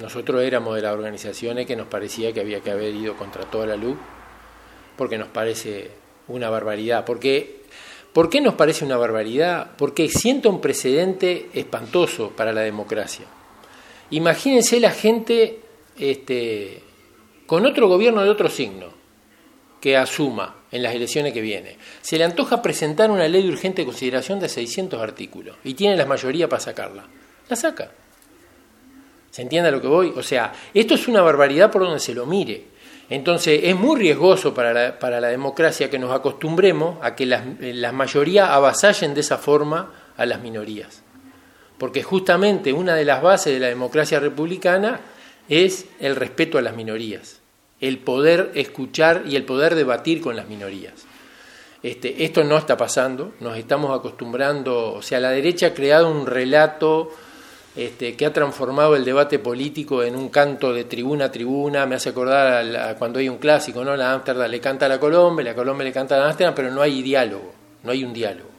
Nosotros éramos de las organizaciones que nos parecía que había que haber ido contra toda la luz, porque nos parece una barbaridad. Porque, ¿Por qué nos parece una barbaridad? Porque sienta un precedente espantoso para la democracia. Imagínense la gente este, con otro gobierno de otro signo que asuma en las elecciones que viene. Se le antoja presentar una ley de urgente consideración de 600 artículos y tiene la mayoría para sacarla. La saca. ¿Se entiende a lo que voy? O sea, esto es una barbaridad por donde se lo mire. Entonces, es muy riesgoso para la, para la democracia que nos acostumbremos a que las, las mayorías avasallen de esa forma a las minorías. Porque justamente una de las bases de la democracia republicana es el respeto a las minorías, el poder escuchar y el poder debatir con las minorías. Este, esto no está pasando, nos estamos acostumbrando, o sea, la derecha ha creado un relato este, que ha transformado el debate político en un canto de tribuna a tribuna, me hace acordar a cuando hay un clásico, ¿no? La Ámsterdam le canta a la Colombia, la Colombia le canta a la Ámsterdam, pero no hay diálogo, no hay un diálogo.